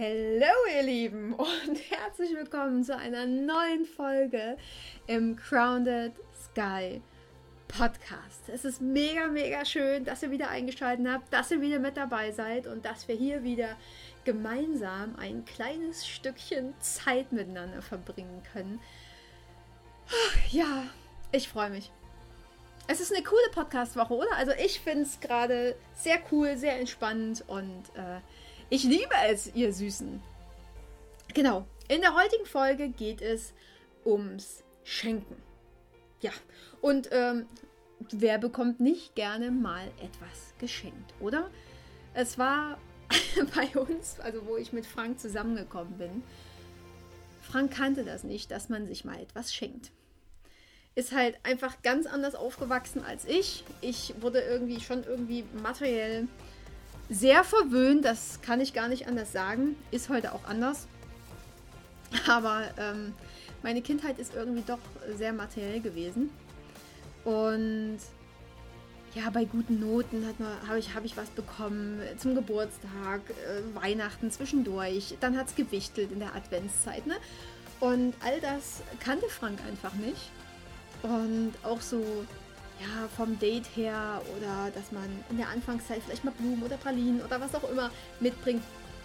Hallo ihr Lieben und herzlich willkommen zu einer neuen Folge im Grounded Sky Podcast. Es ist mega, mega schön, dass ihr wieder eingeschaltet habt, dass ihr wieder mit dabei seid und dass wir hier wieder gemeinsam ein kleines Stückchen Zeit miteinander verbringen können. Ja, ich freue mich. Es ist eine coole Podcast-Woche, oder? Also ich finde es gerade sehr cool, sehr entspannt und äh, ich liebe es, ihr Süßen. Genau. In der heutigen Folge geht es ums Schenken. Ja. Und ähm, wer bekommt nicht gerne mal etwas geschenkt, oder? Es war bei uns, also wo ich mit Frank zusammengekommen bin. Frank kannte das nicht, dass man sich mal etwas schenkt. Ist halt einfach ganz anders aufgewachsen als ich. Ich wurde irgendwie schon irgendwie materiell sehr verwöhnt, das kann ich gar nicht anders sagen. Ist heute auch anders. Aber ähm, meine Kindheit ist irgendwie doch sehr materiell gewesen. Und ja, bei guten Noten habe ich, hab ich was bekommen zum Geburtstag, äh, Weihnachten zwischendurch. Dann hat es gewichtelt in der Adventszeit. Ne? Und all das kannte Frank einfach nicht. Und auch so ja, vom Date her oder dass man in der Anfangszeit vielleicht mal Blumen oder Pralinen oder was auch immer mitbringt,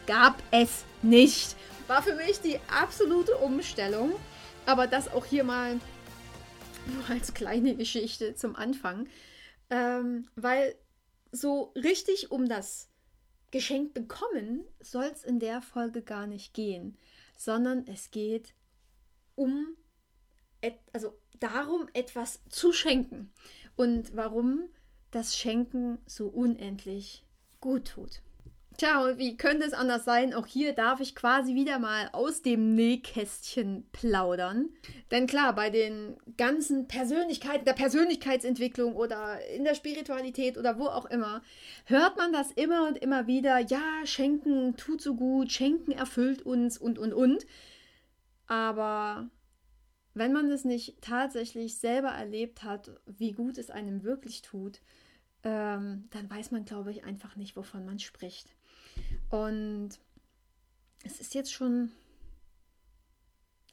gab es nicht. War für mich die absolute Umstellung. Aber das auch hier mal nur als kleine Geschichte zum Anfang. Ähm, weil so richtig um das Geschenk bekommen soll es in der Folge gar nicht gehen, sondern es geht um, also darum, etwas zu schenken und warum das Schenken so unendlich gut tut. Tja, wie könnte es anders sein? Auch hier darf ich quasi wieder mal aus dem Nähkästchen plaudern. Denn klar, bei den ganzen Persönlichkeiten, der Persönlichkeitsentwicklung oder in der Spiritualität oder wo auch immer, hört man das immer und immer wieder. Ja, Schenken tut so gut, Schenken erfüllt uns und, und, und. Aber wenn man es nicht tatsächlich selber erlebt hat, wie gut es einem wirklich tut, ähm, dann weiß man, glaube ich, einfach nicht, wovon man spricht. Und es ist jetzt schon,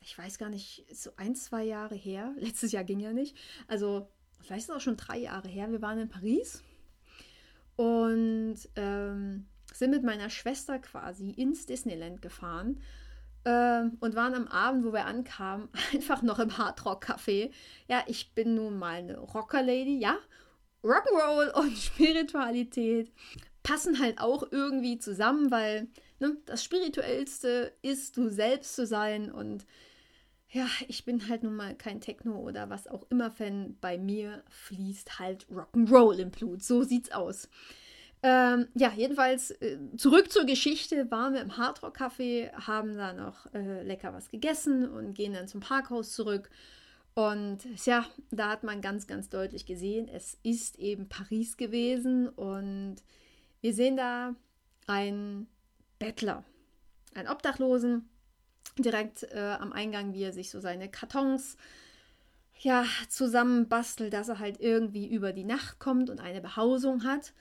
ich weiß gar nicht, so ein, zwei Jahre her. Letztes Jahr ging ja nicht. Also vielleicht ist es auch schon drei Jahre her. Wir waren in Paris und ähm, sind mit meiner Schwester quasi ins Disneyland gefahren ähm, und waren am Abend, wo wir ankamen, einfach noch im Hardrock-Café. Ja, ich bin nun mal eine Rocker-Lady, ja. Rock'n'Roll und Spiritualität passen halt auch irgendwie zusammen, weil ne, das Spirituellste ist, du selbst zu sein. Und ja, ich bin halt nun mal kein Techno oder was auch immer Fan. Bei mir fließt halt Rock'n'Roll im Blut. So sieht's aus. Ähm, ja, jedenfalls äh, zurück zur Geschichte. Waren wir im Hardrock Café, haben da noch äh, lecker was gegessen und gehen dann zum Parkhaus zurück. Und ja, da hat man ganz, ganz deutlich gesehen, es ist eben Paris gewesen und wir sehen da einen Bettler, einen Obdachlosen, direkt äh, am Eingang, wie er sich so seine Kartons ja, zusammenbastelt, dass er halt irgendwie über die Nacht kommt und eine Behausung hat.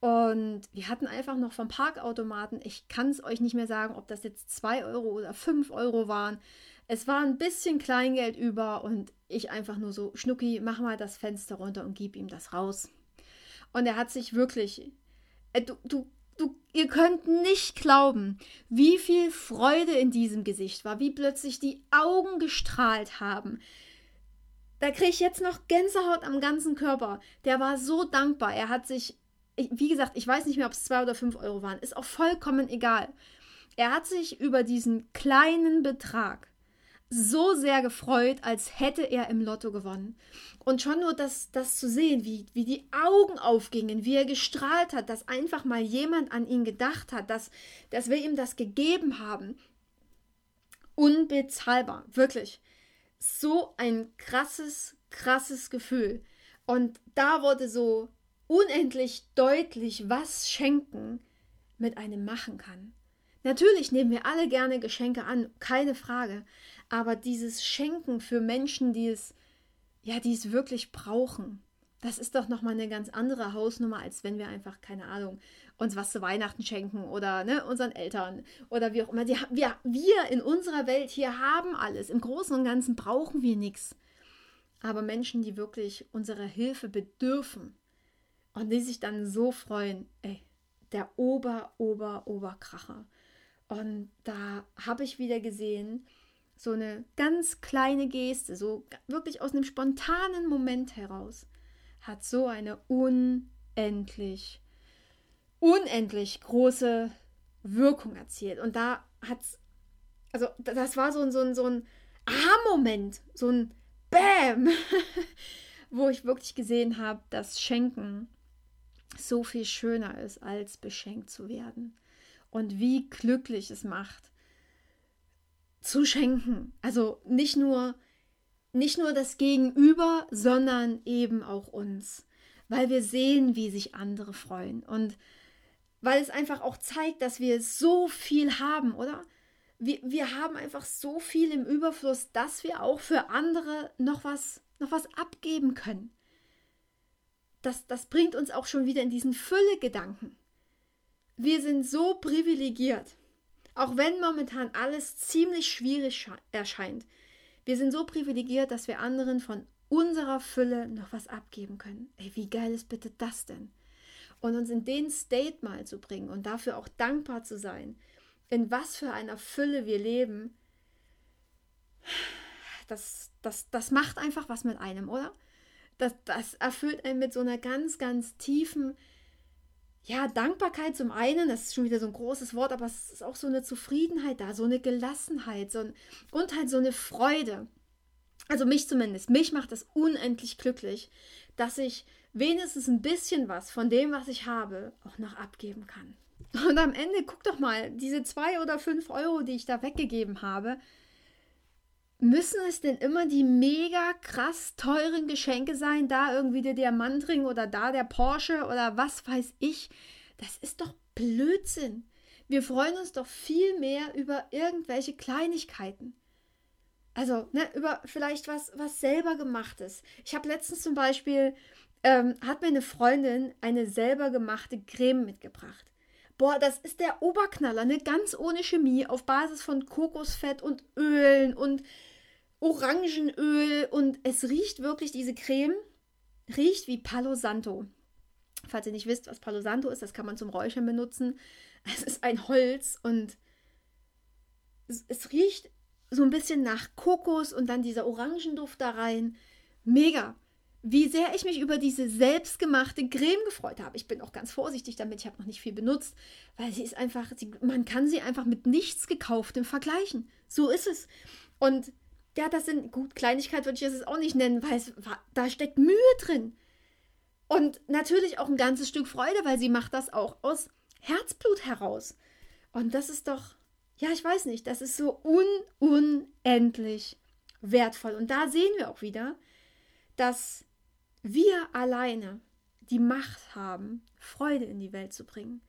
Und wir hatten einfach noch vom Parkautomaten, ich kann es euch nicht mehr sagen, ob das jetzt 2 Euro oder 5 Euro waren. Es war ein bisschen Kleingeld über und ich einfach nur so, Schnucki, mach mal das Fenster runter und gib ihm das raus. Und er hat sich wirklich, äh, du, du, du, ihr könnt nicht glauben, wie viel Freude in diesem Gesicht war, wie plötzlich die Augen gestrahlt haben. Da kriege ich jetzt noch Gänsehaut am ganzen Körper. Der war so dankbar. Er hat sich ich, wie gesagt, ich weiß nicht mehr, ob es zwei oder fünf Euro waren, ist auch vollkommen egal. Er hat sich über diesen kleinen Betrag so sehr gefreut, als hätte er im Lotto gewonnen. Und schon nur das, das zu sehen, wie, wie die Augen aufgingen, wie er gestrahlt hat, dass einfach mal jemand an ihn gedacht hat, dass, dass wir ihm das gegeben haben. Unbezahlbar, wirklich. So ein krasses, krasses Gefühl. Und da wurde so unendlich deutlich, was Schenken mit einem machen kann. Natürlich nehmen wir alle gerne Geschenke an, keine Frage, aber dieses Schenken für Menschen, die es ja, die es wirklich brauchen, Das ist doch nochmal eine ganz andere Hausnummer, als wenn wir einfach, keine Ahnung, uns was zu Weihnachten schenken oder ne, unseren Eltern oder wie auch immer. Die, wir, wir in unserer Welt hier haben alles. Im Großen und Ganzen brauchen wir nichts. Aber Menschen, die wirklich unserer Hilfe bedürfen und die sich dann so freuen, ey, der Ober, Ober, Oberkracher. Und da habe ich wieder gesehen, so eine ganz kleine Geste, so wirklich aus einem spontanen Moment heraus, hat so eine unendlich, unendlich große Wirkung erzielt. Und da hat es, also das war so ein, so ein, so ein Aha-Moment, so ein Bäm, wo ich wirklich gesehen habe, dass Schenken so viel schöner ist, als beschenkt zu werden. Und wie glücklich es macht, zu schenken. Also nicht nur, nicht nur das Gegenüber, sondern eben auch uns. Weil wir sehen, wie sich andere freuen. Und weil es einfach auch zeigt, dass wir so viel haben, oder? Wir, wir haben einfach so viel im Überfluss, dass wir auch für andere noch was, noch was abgeben können. Das, das bringt uns auch schon wieder in diesen Fülle-Gedanken. Wir sind so privilegiert. Auch wenn momentan alles ziemlich schwierig erscheint. Wir sind so privilegiert, dass wir anderen von unserer Fülle noch was abgeben können. Ey, wie geil ist bitte das denn? Und uns in den State mal zu bringen und dafür auch dankbar zu sein, in was für einer Fülle wir leben, das, das, das macht einfach was mit einem, oder? Das, das erfüllt einen mit so einer ganz, ganz tiefen ja, Dankbarkeit zum einen, das ist schon wieder so ein großes Wort, aber es ist auch so eine Zufriedenheit da, so eine Gelassenheit so ein, und halt so eine Freude. Also mich zumindest, mich macht das unendlich glücklich, dass ich wenigstens ein bisschen was von dem, was ich habe, auch noch abgeben kann. Und am Ende, guck doch mal, diese zwei oder fünf Euro, die ich da weggegeben habe, Müssen es denn immer die mega krass teuren Geschenke sein? Da irgendwie der Diamantring oder da der Porsche oder was weiß ich? Das ist doch Blödsinn. Wir freuen uns doch viel mehr über irgendwelche Kleinigkeiten. Also, ne, über vielleicht was, was selber gemachtes. Ich habe letztens zum Beispiel, ähm, hat mir eine Freundin eine selber gemachte Creme mitgebracht. Boah, das ist der Oberknaller, ne? Ganz ohne Chemie, auf Basis von Kokosfett und Ölen und Orangenöl und es riecht wirklich, diese Creme riecht wie Palo Santo. Falls ihr nicht wisst, was Palo Santo ist, das kann man zum Räuchern benutzen. Es ist ein Holz und es, es riecht so ein bisschen nach Kokos und dann dieser Orangenduft da rein. Mega. Wie sehr ich mich über diese selbstgemachte Creme gefreut habe. Ich bin auch ganz vorsichtig damit, ich habe noch nicht viel benutzt, weil sie ist einfach, sie, man kann sie einfach mit nichts gekauftem vergleichen. So ist es. Und ja, das sind, gut, Kleinigkeit würde ich es auch nicht nennen, weil es, da steckt Mühe drin. Und natürlich auch ein ganzes Stück Freude, weil sie macht das auch aus Herzblut heraus. Und das ist doch, ja, ich weiß nicht, das ist so un unendlich wertvoll. Und da sehen wir auch wieder, dass wir alleine die Macht haben, Freude in die Welt zu bringen.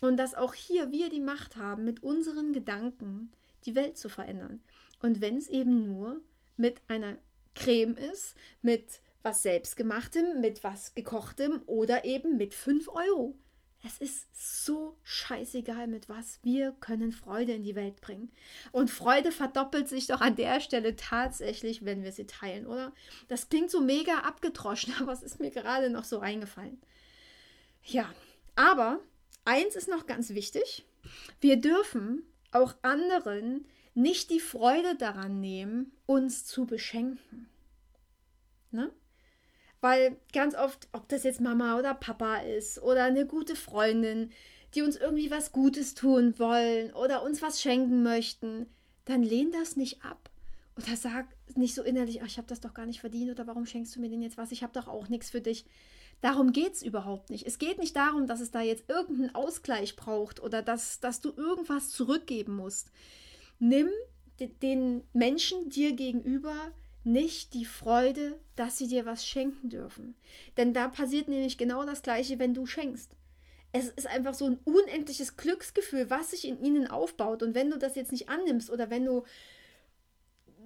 Und dass auch hier wir die Macht haben, mit unseren Gedanken die Welt zu verändern. Und wenn es eben nur mit einer Creme ist, mit was selbstgemachtem, mit was gekochtem oder eben mit 5 Euro. Es ist so scheißegal mit was. Wir können Freude in die Welt bringen. Und Freude verdoppelt sich doch an der Stelle tatsächlich, wenn wir sie teilen, oder? Das klingt so mega abgedroschen, aber es ist mir gerade noch so reingefallen. Ja, aber eins ist noch ganz wichtig. Wir dürfen auch anderen nicht die Freude daran nehmen, uns zu beschenken. Ne? Weil ganz oft, ob das jetzt Mama oder Papa ist oder eine gute Freundin, die uns irgendwie was Gutes tun wollen oder uns was schenken möchten, dann lehn das nicht ab. Oder sag nicht so innerlich, ach, ich habe das doch gar nicht verdient oder warum schenkst du mir denn jetzt was? Ich habe doch auch nichts für dich. Darum geht es überhaupt nicht. Es geht nicht darum, dass es da jetzt irgendeinen Ausgleich braucht oder dass, dass du irgendwas zurückgeben musst nimm den Menschen dir gegenüber nicht die Freude, dass sie dir was schenken dürfen. Denn da passiert nämlich genau das Gleiche, wenn du schenkst. Es ist einfach so ein unendliches Glücksgefühl, was sich in ihnen aufbaut. Und wenn du das jetzt nicht annimmst oder wenn du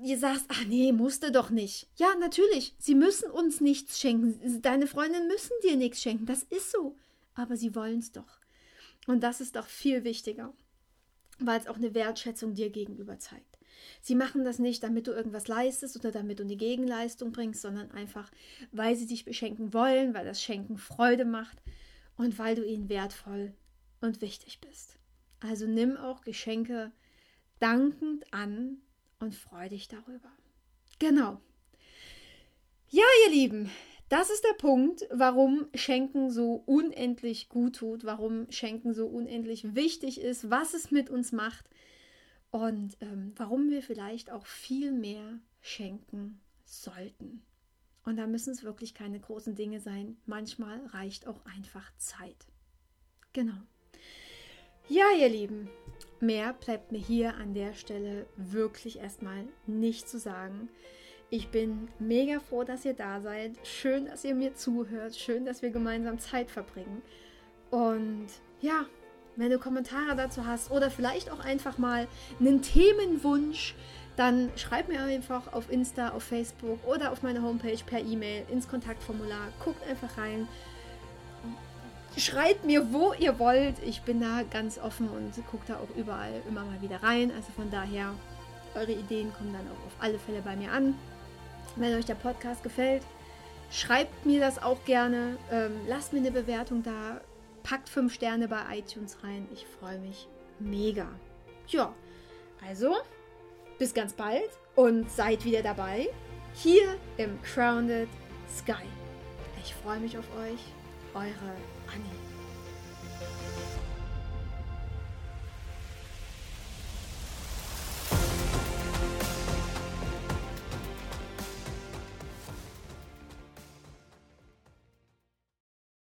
ihr sagst, ach nee, musste doch nicht. Ja, natürlich, sie müssen uns nichts schenken. Deine Freundinnen müssen dir nichts schenken. Das ist so. Aber sie wollen es doch. Und das ist doch viel wichtiger, weil es auch eine Wertschätzung dir gegenüber zeigt. Sie machen das nicht, damit du irgendwas leistest oder damit du eine Gegenleistung bringst, sondern einfach, weil sie dich beschenken wollen, weil das Schenken Freude macht und weil du ihnen wertvoll und wichtig bist. Also nimm auch Geschenke dankend an und freu dich darüber. Genau. Ja, ihr Lieben, das ist der Punkt, warum Schenken so unendlich gut tut, warum Schenken so unendlich wichtig ist, was es mit uns macht und ähm, warum wir vielleicht auch viel mehr schenken sollten. Und da müssen es wirklich keine großen Dinge sein. Manchmal reicht auch einfach Zeit. Genau. Ja, ihr Lieben, mehr bleibt mir hier an der Stelle wirklich erstmal nicht zu sagen. Ich bin mega froh, dass ihr da seid. Schön, dass ihr mir zuhört. Schön, dass wir gemeinsam Zeit verbringen. Und ja, wenn du Kommentare dazu hast oder vielleicht auch einfach mal einen Themenwunsch, dann schreib mir einfach auf Insta, auf Facebook oder auf meine Homepage per E-Mail ins Kontaktformular. Guckt einfach rein. Schreibt mir, wo ihr wollt. Ich bin da ganz offen und gucke da auch überall immer mal wieder rein. Also von daher, eure Ideen kommen dann auch auf alle Fälle bei mir an. Wenn euch der Podcast gefällt, schreibt mir das auch gerne. Ähm, lasst mir eine Bewertung da. Packt fünf Sterne bei iTunes rein. Ich freue mich mega. Ja, also bis ganz bald und seid wieder dabei hier im Crowned Sky. Ich freue mich auf euch. Eure Annie.